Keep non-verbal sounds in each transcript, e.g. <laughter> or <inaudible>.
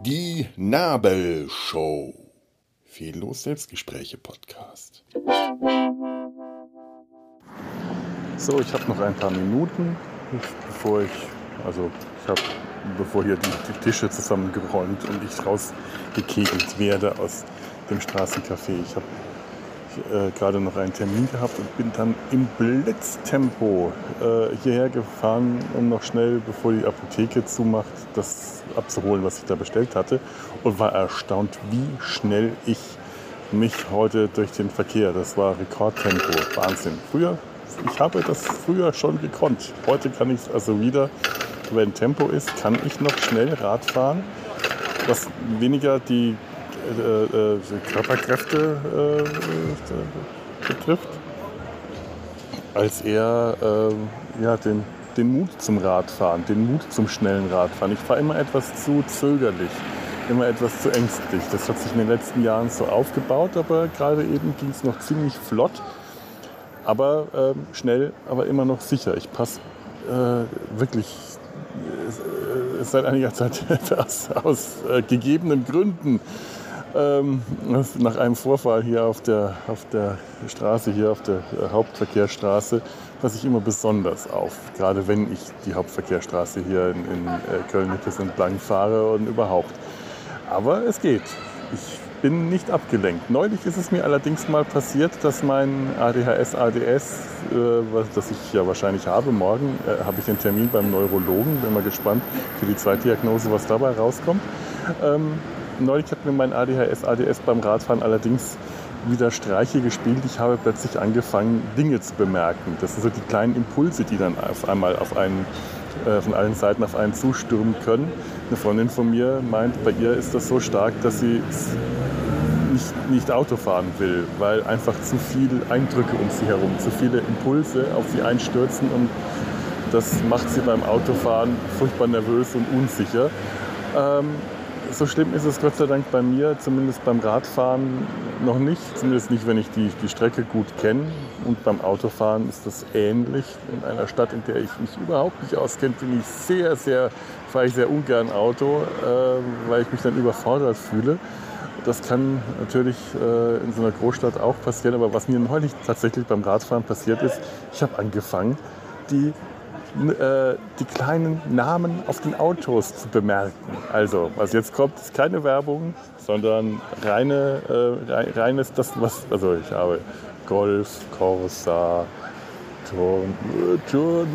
Die Nabelshow. Fehllos Selbstgespräche Podcast. So, ich habe noch ein paar Minuten, bevor ich, also ich habe, bevor hier die, die Tische zusammengeräumt und ich rausgekegelt werde aus dem Straßencafé. Ich habe äh, gerade noch einen Termin gehabt und bin dann im Blitztempo äh, hierher gefahren, um noch schnell, bevor die Apotheke zumacht, das abzuholen, was ich da bestellt hatte. Und war erstaunt, wie schnell ich mich heute durch den Verkehr, das war Rekordtempo, Wahnsinn. Früher, ich habe das früher schon gekonnt. Heute kann ich es also wieder, wenn Tempo ist, kann ich noch schnell Rad fahren, was weniger die äh, äh, Körperkräfte äh, betrifft, als eher äh, ja, den, den Mut zum Radfahren, den Mut zum schnellen Radfahren. Ich fahre immer etwas zu zögerlich, immer etwas zu ängstlich. Das hat sich in den letzten Jahren so aufgebaut, aber gerade eben ging es noch ziemlich flott, aber ähm, schnell, aber immer noch sicher. Ich passe äh, wirklich äh, seit einiger Zeit <laughs> aus, aus äh, gegebenen Gründen ähm, nach einem Vorfall hier auf der, auf der Straße, hier auf der Hauptverkehrsstraße, passe ich immer besonders auf. Gerade wenn ich die Hauptverkehrsstraße hier in, in äh, Köln-Nippes entlang fahre und überhaupt. Aber es geht. Ich bin nicht abgelenkt. Neulich ist es mir allerdings mal passiert, dass mein ADHS, ADS, äh, das ich ja wahrscheinlich habe, morgen äh, habe ich einen Termin beim Neurologen. Bin mal gespannt für die Zweitdiagnose, was dabei rauskommt. Ähm, neulich hat mir mein ADHS, ADS beim Radfahren allerdings wieder Streiche gespielt. Ich habe plötzlich angefangen, Dinge zu bemerken. Das sind so die kleinen Impulse, die dann auf einmal auf einen, äh, von allen Seiten auf einen zustürmen können. Eine Freundin von mir meint, bei ihr ist das so stark, dass sie nicht, nicht Auto fahren will, weil einfach zu viele Eindrücke um sie herum, zu viele Impulse auf sie einstürzen und das macht sie beim Autofahren furchtbar nervös und unsicher. Ähm, so schlimm ist es Gott sei Dank bei mir, zumindest beim Radfahren noch nicht. Zumindest nicht, wenn ich die, die Strecke gut kenne. Und beim Autofahren ist das ähnlich. In einer Stadt, in der ich mich überhaupt nicht auskenne, bin ich sehr, sehr, fahre ich sehr ungern Auto, äh, weil ich mich dann überfordert fühle. Das kann natürlich äh, in so einer Großstadt auch passieren, aber was mir neulich tatsächlich beim Radfahren passiert ist, ich habe angefangen, die äh, die kleinen Namen auf den Autos zu bemerken. Also, was jetzt kommt, ist keine Werbung, sondern reine, äh, reines, das, was, also ich habe Golf, Corsa, Turn, Turn,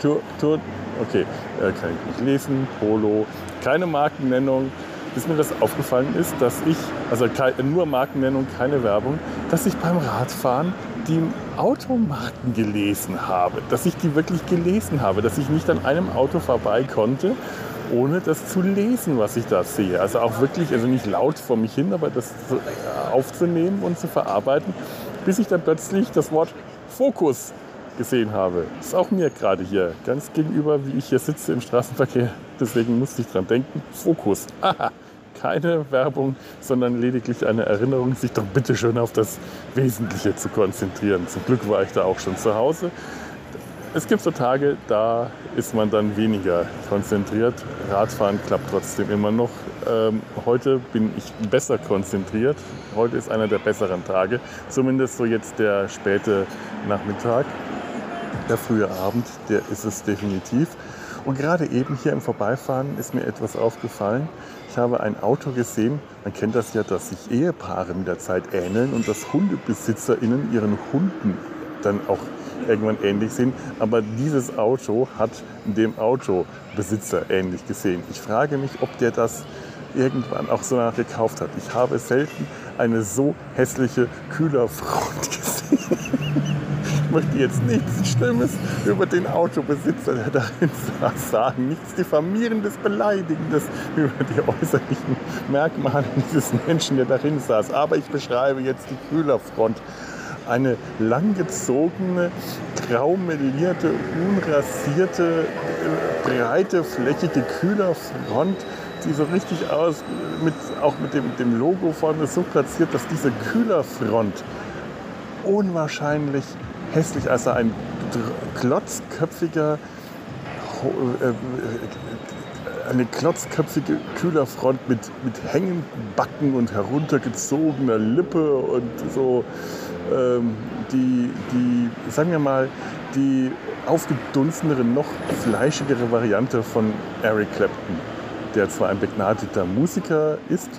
Turn, Turn okay, äh, kann ich nicht lesen, Polo, keine Markennennung, bis mir das aufgefallen ist, dass ich, also nur Markennennung, keine Werbung, dass ich beim Radfahren die Automarken gelesen habe, dass ich die wirklich gelesen habe, dass ich nicht an einem Auto vorbei konnte, ohne das zu lesen, was ich da sehe. Also auch wirklich, also nicht laut vor mich hin, aber das aufzunehmen und zu verarbeiten, bis ich dann plötzlich das Wort Fokus gesehen habe. Das ist auch mir gerade hier ganz gegenüber, wie ich hier sitze im Straßenverkehr. Deswegen musste ich dran denken. Fokus. Aha <laughs> keine Werbung, sondern lediglich eine Erinnerung, sich doch bitte schön auf das Wesentliche zu konzentrieren. Zum Glück war ich da auch schon zu Hause. Es gibt so Tage, da ist man dann weniger konzentriert. Radfahren klappt trotzdem immer noch. Ähm, heute bin ich besser konzentriert. Heute ist einer der besseren Tage. Zumindest so jetzt der späte Nachmittag. Der frühe Abend, der ist es definitiv. Und gerade eben hier im Vorbeifahren ist mir etwas aufgefallen. Ich habe ein Auto gesehen, man kennt das ja, dass sich Ehepaare mit der Zeit ähneln und dass HundebesitzerInnen ihren Hunden dann auch irgendwann ähnlich sehen. Aber dieses Auto hat dem Autobesitzer ähnlich gesehen. Ich frage mich, ob der das irgendwann auch so nachgekauft hat. Ich habe selten eine so hässliche Kühlerfront <laughs> gesehen möchte jetzt nichts Schlimmes über den Autobesitzer, der darin saß, sagen. Nichts diffamierendes, beleidigendes über die äußerlichen Merkmale dieses Menschen, der darin saß. Aber ich beschreibe jetzt die Kühlerfront. Eine langgezogene, graumelierte, unrasierte, breite, flächige Kühlerfront die so richtig aus, mit, auch mit dem, dem Logo vorne so platziert, dass diese Kühlerfront unwahrscheinlich hässlich, als er ein klotzköpfiger, äh, eine klotzköpfige Kühlerfront mit, mit hängenden Backen und heruntergezogener Lippe und so ähm, die, die, sagen wir mal, die aufgedunsenere, noch fleischigere Variante von Eric Clapton, der zwar ein begnadeter Musiker ist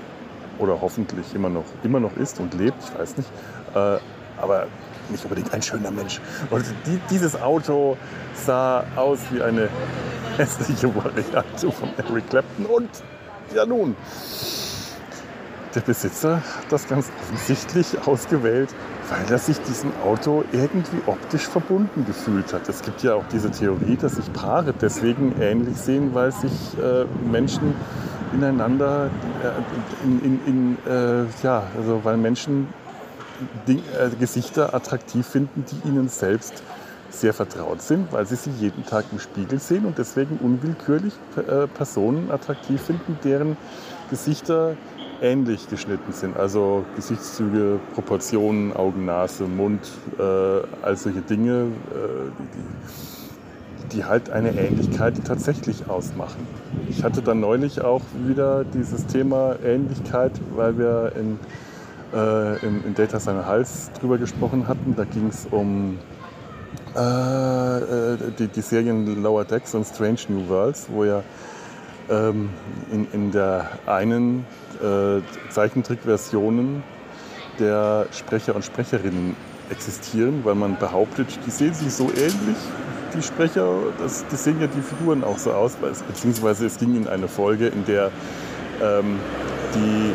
oder hoffentlich immer noch, immer noch ist und lebt, ich weiß nicht, äh, aber nicht unbedingt ein schöner Mensch. Und die, dieses Auto sah aus wie eine hässliche Variante von Eric Clapton und ja nun, der Besitzer hat das ganz offensichtlich ausgewählt, weil er sich diesem Auto irgendwie optisch verbunden gefühlt hat. Es gibt ja auch diese Theorie, dass sich Paare deswegen ähnlich sehen, weil sich äh, Menschen ineinander, äh, in, in, in äh, ja, also weil Menschen Ding, äh, Gesichter attraktiv finden, die ihnen selbst sehr vertraut sind, weil sie sie jeden Tag im Spiegel sehen und deswegen unwillkürlich äh, Personen attraktiv finden, deren Gesichter ähnlich geschnitten sind. Also Gesichtszüge, Proportionen, Augen, Nase, Mund, äh, all solche Dinge, äh, die, die, halt eine Ähnlichkeit tatsächlich ausmachen. Ich hatte dann neulich auch wieder dieses Thema Ähnlichkeit, weil wir in, äh, in, in Data Seine Hals drüber gesprochen hatten. Da ging es um äh, äh, die, die Serien Lower Decks und Strange New Worlds, wo ja ähm, in, in der einen äh, Zeichentrickversionen der Sprecher und Sprecherinnen existieren, weil man behauptet, die sehen sich so ähnlich, die Sprecher, das, die sehen ja die Figuren auch so aus, beziehungsweise es ging in eine Folge, in der ähm, die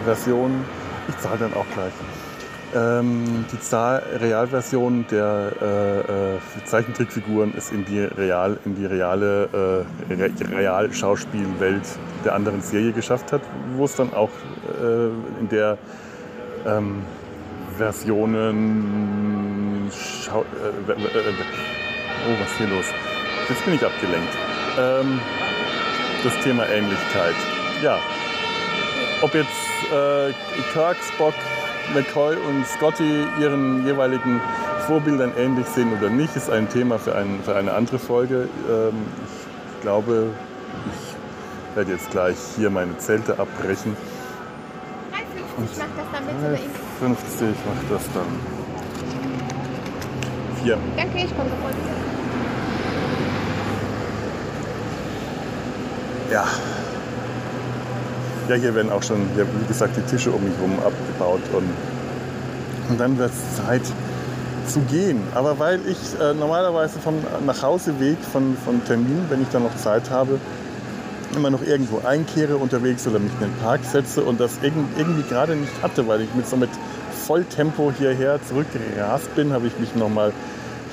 Realversion, ich zahle dann auch gleich, ähm, die Zahl, Realversion der äh, äh, Zeichentrickfiguren ist in die, real, in die reale äh, Re Realschauspielwelt der anderen Serie geschafft hat, wo es dann auch äh, in der ähm, Versionen Schau äh, oh, was ist hier los? Jetzt bin ich abgelenkt. Ähm, das Thema Ähnlichkeit. Ja, ob jetzt äh, Kirk, Spock, McCoy und Scotty ihren jeweiligen Vorbildern ähnlich sehen oder nicht, ist ein Thema für, ein, für eine andere Folge. Ähm, ich glaube, ich werde jetzt gleich hier meine Zelte abbrechen. 3,50 macht das dann bitte bei Ihnen. 50 macht das dann. Vier. Danke, ich komme sofort. Ja. Ja, hier werden auch schon, ja, wie gesagt, die Tische um mich herum abgebaut und, und dann wird es Zeit zu gehen. Aber weil ich äh, normalerweise vom Nachhauseweg von, von Terminen, wenn ich dann noch Zeit habe, immer noch irgendwo einkehre unterwegs oder mich in den Park setze und das irgendwie gerade nicht hatte, weil ich mit so mit Volltempo hierher zurückgerast bin, habe ich mich nochmal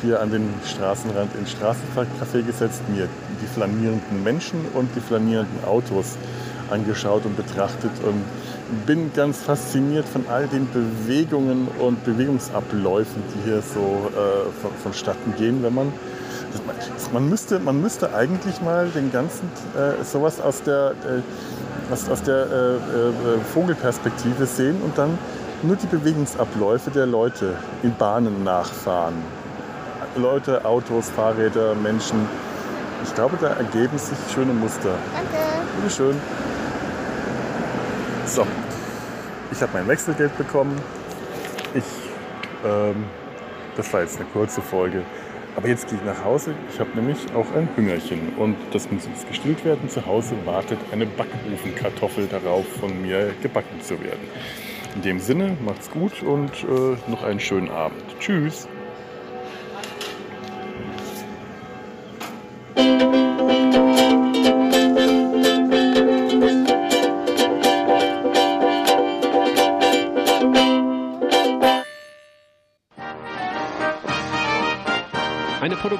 hier an den Straßenrand ins Straßencafé gesetzt, mir die flanierenden Menschen und die flanierenden Autos angeschaut und betrachtet und bin ganz fasziniert von all den Bewegungen und Bewegungsabläufen, die hier so äh, von, vonstatten gehen, wenn man man müsste, man müsste eigentlich mal den ganzen äh, sowas aus der, äh, aus, aus der äh, äh Vogelperspektive sehen und dann nur die Bewegungsabläufe der Leute in Bahnen nachfahren. Leute, Autos, Fahrräder, Menschen. Ich glaube, da ergeben sich schöne Muster. Danke. Bitte schön. So, ich habe mein Wechselgeld bekommen. Ich, ähm, das war jetzt eine kurze Folge. Aber jetzt gehe ich nach Hause. Ich habe nämlich auch ein Hüngerchen. Und das muss jetzt gestillt werden. Zu Hause wartet eine Backofenkartoffel darauf, von mir gebacken zu werden. In dem Sinne, macht's gut und äh, noch einen schönen Abend. Tschüss.